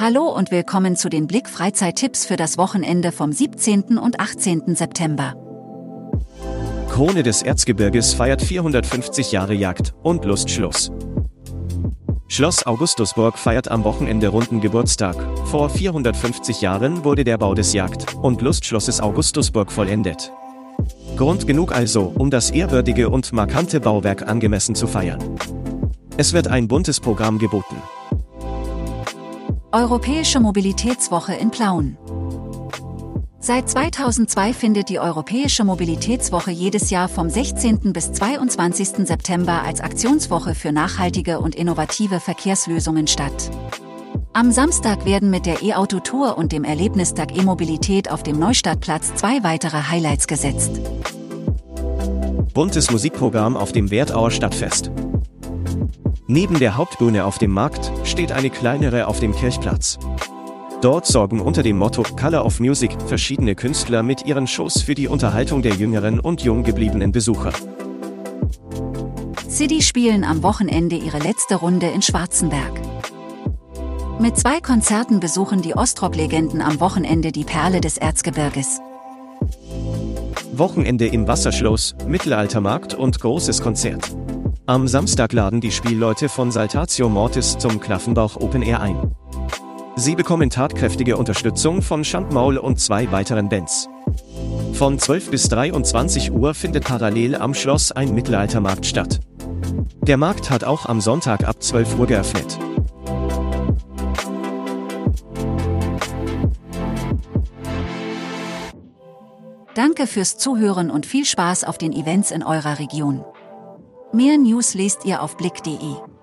Hallo und willkommen zu den Blick Freizeittipps für das Wochenende vom 17. und 18. September. Krone des Erzgebirges feiert 450 Jahre Jagd und Lustschluss. Schloss Augustusburg feiert am Wochenende runden Geburtstag. Vor 450 Jahren wurde der Bau des Jagd- und Lustschlosses Augustusburg vollendet. Grund genug also, um das ehrwürdige und markante Bauwerk angemessen zu feiern. Es wird ein buntes Programm geboten. Europäische Mobilitätswoche in Plauen. Seit 2002 findet die Europäische Mobilitätswoche jedes Jahr vom 16. bis 22. September als Aktionswoche für nachhaltige und innovative Verkehrslösungen statt. Am Samstag werden mit der E-Auto-Tour und dem Erlebnistag E-Mobilität auf dem Neustadtplatz zwei weitere Highlights gesetzt. Buntes Musikprogramm auf dem Wertauer Stadtfest. Neben der Hauptbühne auf dem Markt steht eine kleinere auf dem Kirchplatz. Dort sorgen unter dem Motto Color of Music verschiedene Künstler mit ihren Shows für die Unterhaltung der jüngeren und jung gebliebenen Besucher. City spielen am Wochenende ihre letzte Runde in Schwarzenberg. Mit zwei Konzerten besuchen die Ostrock-Legenden am Wochenende die Perle des Erzgebirges. Wochenende im Wasserschloss, Mittelaltermarkt und großes Konzert. Am Samstag laden die Spielleute von Saltatio Mortis zum Klaffenbauch Open Air ein. Sie bekommen tatkräftige Unterstützung von Schandmaul und zwei weiteren Bands. Von 12 bis 23 Uhr findet parallel am Schloss ein Mittelaltermarkt statt. Der Markt hat auch am Sonntag ab 12 Uhr geöffnet. Danke fürs Zuhören und viel Spaß auf den Events in eurer Region. Mehr News lest ihr auf blick.de.